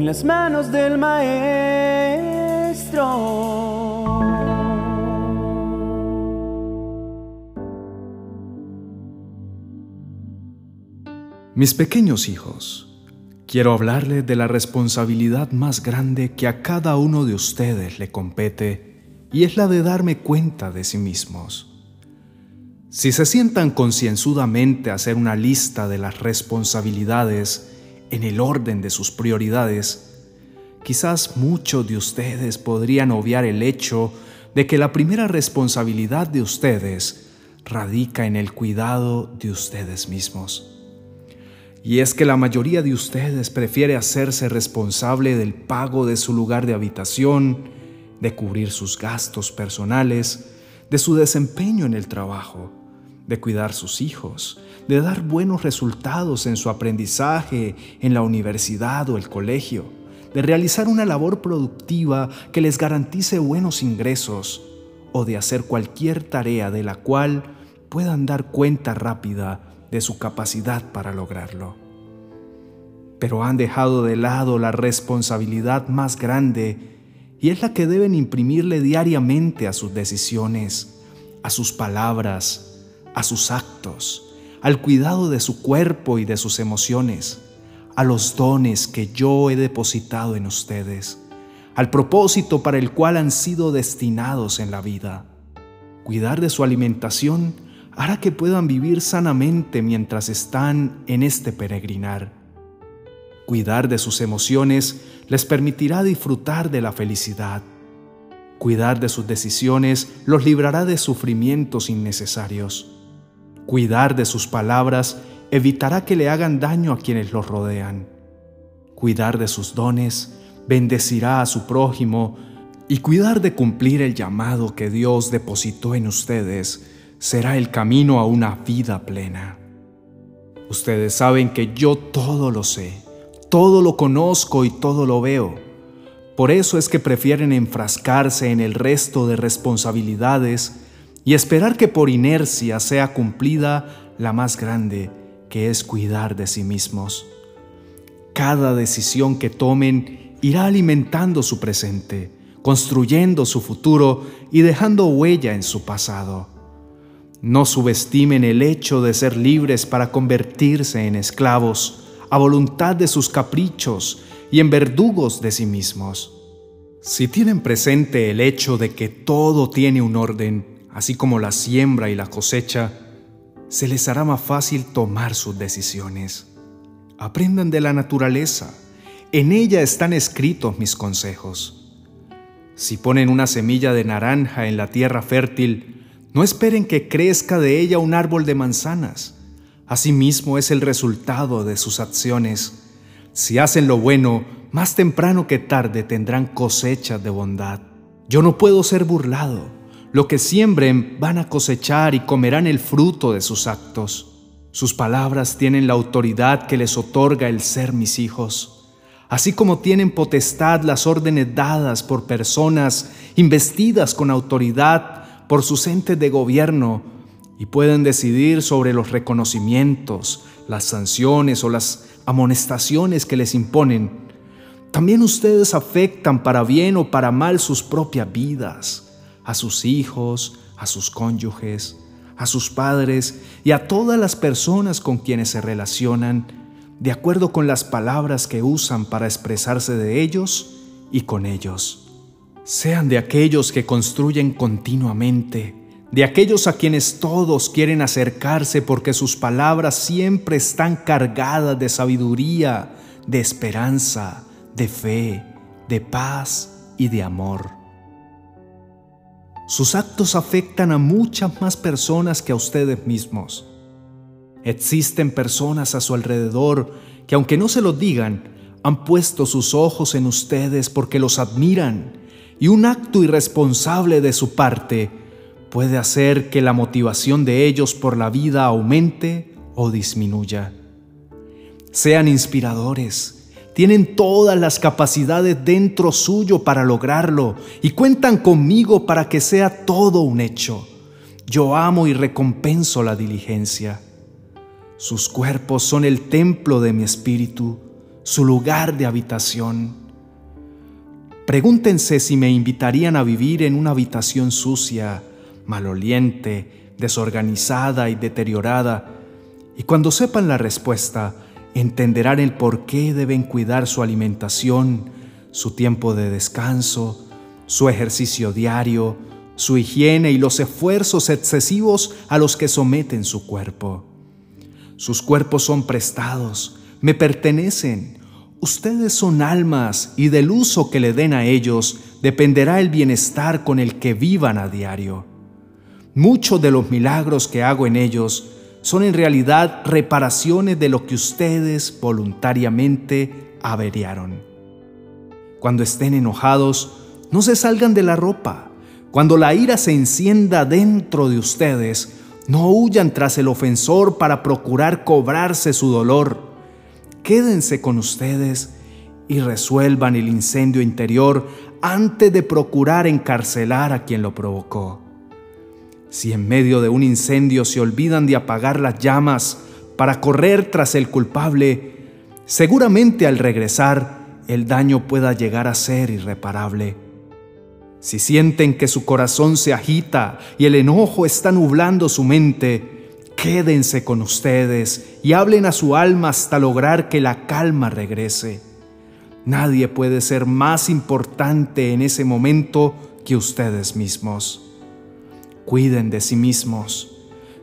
en las manos del Maestro. Mis pequeños hijos, quiero hablarles de la responsabilidad más grande que a cada uno de ustedes le compete y es la de darme cuenta de sí mismos. Si se sientan concienzudamente a hacer una lista de las responsabilidades en el orden de sus prioridades, quizás muchos de ustedes podrían obviar el hecho de que la primera responsabilidad de ustedes radica en el cuidado de ustedes mismos. Y es que la mayoría de ustedes prefiere hacerse responsable del pago de su lugar de habitación, de cubrir sus gastos personales, de su desempeño en el trabajo, de cuidar sus hijos, de dar buenos resultados en su aprendizaje en la universidad o el colegio, de realizar una labor productiva que les garantice buenos ingresos o de hacer cualquier tarea de la cual puedan dar cuenta rápida de su capacidad para lograrlo. Pero han dejado de lado la responsabilidad más grande y es la que deben imprimirle diariamente a sus decisiones, a sus palabras, a sus actos, al cuidado de su cuerpo y de sus emociones, a los dones que yo he depositado en ustedes, al propósito para el cual han sido destinados en la vida. Cuidar de su alimentación hará que puedan vivir sanamente mientras están en este peregrinar. Cuidar de sus emociones les permitirá disfrutar de la felicidad. Cuidar de sus decisiones los librará de sufrimientos innecesarios. Cuidar de sus palabras evitará que le hagan daño a quienes los rodean. Cuidar de sus dones bendecirá a su prójimo y cuidar de cumplir el llamado que Dios depositó en ustedes será el camino a una vida plena. Ustedes saben que yo todo lo sé, todo lo conozco y todo lo veo. Por eso es que prefieren enfrascarse en el resto de responsabilidades y esperar que por inercia sea cumplida la más grande, que es cuidar de sí mismos. Cada decisión que tomen irá alimentando su presente, construyendo su futuro y dejando huella en su pasado. No subestimen el hecho de ser libres para convertirse en esclavos a voluntad de sus caprichos y en verdugos de sí mismos. Si tienen presente el hecho de que todo tiene un orden, así como la siembra y la cosecha, se les hará más fácil tomar sus decisiones. Aprendan de la naturaleza, en ella están escritos mis consejos. Si ponen una semilla de naranja en la tierra fértil, no esperen que crezca de ella un árbol de manzanas. Asimismo es el resultado de sus acciones. Si hacen lo bueno, más temprano que tarde tendrán cosechas de bondad. Yo no puedo ser burlado lo que siembren van a cosechar y comerán el fruto de sus actos. Sus palabras tienen la autoridad que les otorga el ser mis hijos, así como tienen potestad las órdenes dadas por personas investidas con autoridad por sus entes de gobierno y pueden decidir sobre los reconocimientos, las sanciones o las amonestaciones que les imponen. También ustedes afectan para bien o para mal sus propias vidas a sus hijos, a sus cónyuges, a sus padres y a todas las personas con quienes se relacionan, de acuerdo con las palabras que usan para expresarse de ellos y con ellos. Sean de aquellos que construyen continuamente, de aquellos a quienes todos quieren acercarse porque sus palabras siempre están cargadas de sabiduría, de esperanza, de fe, de paz y de amor. Sus actos afectan a muchas más personas que a ustedes mismos. Existen personas a su alrededor que aunque no se lo digan, han puesto sus ojos en ustedes porque los admiran y un acto irresponsable de su parte puede hacer que la motivación de ellos por la vida aumente o disminuya. Sean inspiradores, tienen todas las capacidades dentro suyo para lograrlo y cuentan conmigo para que sea todo un hecho. Yo amo y recompenso la diligencia. Sus cuerpos son el templo de mi espíritu. su lugar de habitación. Pregúntense si me invitarían a vivir en una habitación sucia, maloliente, desorganizada y deteriorada, y cuando sepan la respuesta, entenderán el por qué deben cuidar su alimentación, su tiempo de descanso, su ejercicio diario, su higiene y los esfuerzos excesivos a los que someten su cuerpo. Sus cuerpos son prestados, me pertenecen. Ustedes son almas y del uso que le den a ellos dependerá el bienestar con el que vivan a diario. Muchos de los milagros que hago en ellos son en realidad reparaciones de lo que ustedes voluntariamente averiaron. Cuando estén enojados, no se salgan de la ropa. Cuando la ira se encienda dentro de ustedes, no huyan tras el ofensor para procurar cobrarse su dolor. Quédense con ustedes y resuelvan el incendio interior antes de procurar encarcelar a quien lo provocó. Si en medio de un incendio se olvidan de apagar las llamas para correr tras el culpable, seguramente al regresar el daño pueda llegar a ser irreparable. Si sienten que su corazón se agita y el enojo está nublando su mente, quédense con ustedes y hablen a su alma hasta lograr que la calma regrese. Nadie puede ser más importante en ese momento que ustedes mismos cuiden de sí mismos.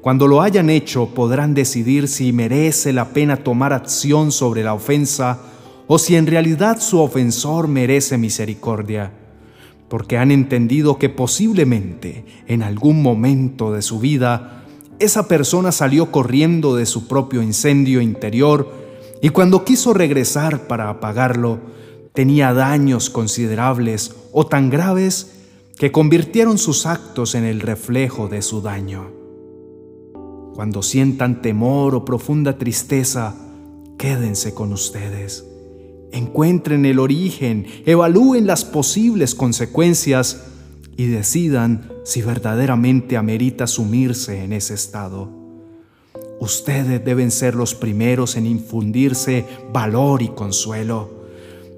Cuando lo hayan hecho podrán decidir si merece la pena tomar acción sobre la ofensa o si en realidad su ofensor merece misericordia, porque han entendido que posiblemente en algún momento de su vida esa persona salió corriendo de su propio incendio interior y cuando quiso regresar para apagarlo, tenía daños considerables o tan graves que convirtieron sus actos en el reflejo de su daño. Cuando sientan temor o profunda tristeza, quédense con ustedes. Encuentren el origen, evalúen las posibles consecuencias y decidan si verdaderamente amerita sumirse en ese estado. Ustedes deben ser los primeros en infundirse valor y consuelo.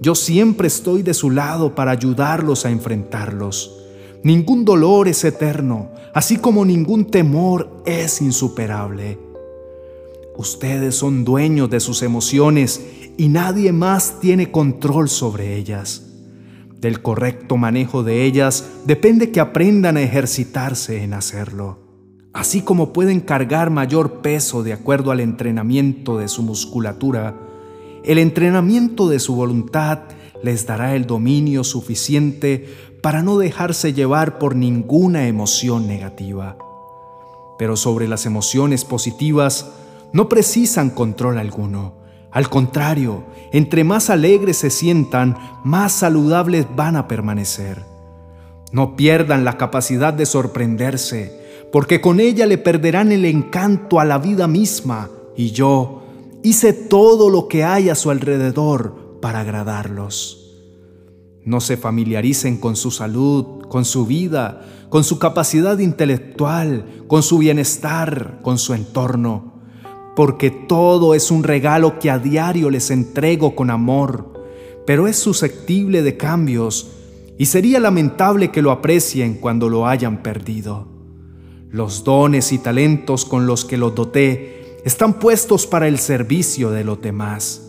Yo siempre estoy de su lado para ayudarlos a enfrentarlos. Ningún dolor es eterno, así como ningún temor es insuperable. Ustedes son dueños de sus emociones y nadie más tiene control sobre ellas. Del correcto manejo de ellas depende que aprendan a ejercitarse en hacerlo. Así como pueden cargar mayor peso de acuerdo al entrenamiento de su musculatura, el entrenamiento de su voluntad les dará el dominio suficiente para no dejarse llevar por ninguna emoción negativa. Pero sobre las emociones positivas no precisan control alguno. Al contrario, entre más alegres se sientan, más saludables van a permanecer. No pierdan la capacidad de sorprenderse, porque con ella le perderán el encanto a la vida misma, y yo hice todo lo que hay a su alrededor para agradarlos. No se familiaricen con su salud, con su vida, con su capacidad intelectual, con su bienestar, con su entorno, porque todo es un regalo que a diario les entrego con amor, pero es susceptible de cambios y sería lamentable que lo aprecien cuando lo hayan perdido. Los dones y talentos con los que los doté están puestos para el servicio de los demás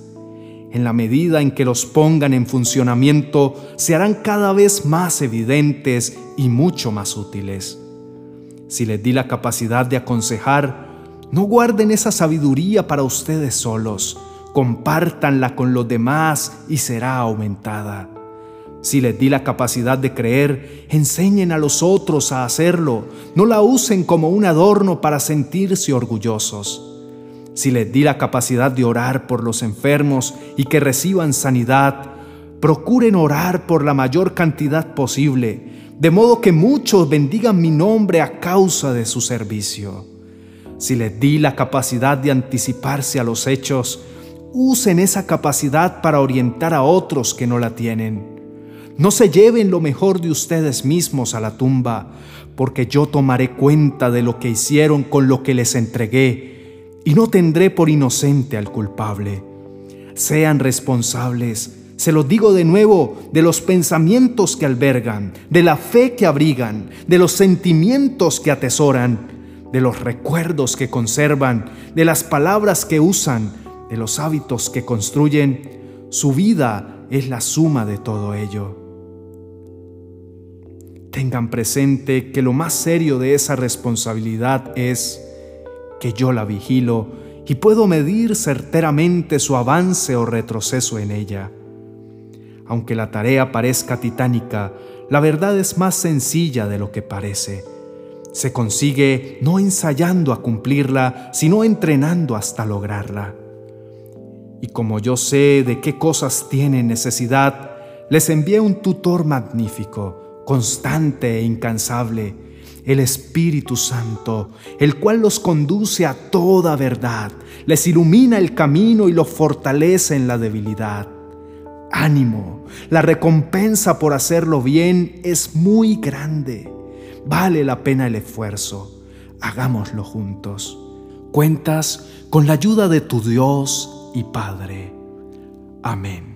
en la medida en que los pongan en funcionamiento, se harán cada vez más evidentes y mucho más útiles. Si les di la capacidad de aconsejar, no guarden esa sabiduría para ustedes solos, compártanla con los demás y será aumentada. Si les di la capacidad de creer, enseñen a los otros a hacerlo, no la usen como un adorno para sentirse orgullosos. Si les di la capacidad de orar por los enfermos y que reciban sanidad, procuren orar por la mayor cantidad posible, de modo que muchos bendigan mi nombre a causa de su servicio. Si les di la capacidad de anticiparse a los hechos, usen esa capacidad para orientar a otros que no la tienen. No se lleven lo mejor de ustedes mismos a la tumba, porque yo tomaré cuenta de lo que hicieron con lo que les entregué y no tendré por inocente al culpable. Sean responsables, se los digo de nuevo, de los pensamientos que albergan, de la fe que abrigan, de los sentimientos que atesoran, de los recuerdos que conservan, de las palabras que usan, de los hábitos que construyen. Su vida es la suma de todo ello. Tengan presente que lo más serio de esa responsabilidad es que yo la vigilo y puedo medir certeramente su avance o retroceso en ella. Aunque la tarea parezca titánica, la verdad es más sencilla de lo que parece. Se consigue no ensayando a cumplirla, sino entrenando hasta lograrla. Y como yo sé de qué cosas tienen necesidad, les envié un tutor magnífico, constante e incansable, el Espíritu Santo, el cual los conduce a toda verdad, les ilumina el camino y los fortalece en la debilidad. Ánimo, la recompensa por hacerlo bien es muy grande. Vale la pena el esfuerzo. Hagámoslo juntos. Cuentas con la ayuda de tu Dios y Padre. Amén.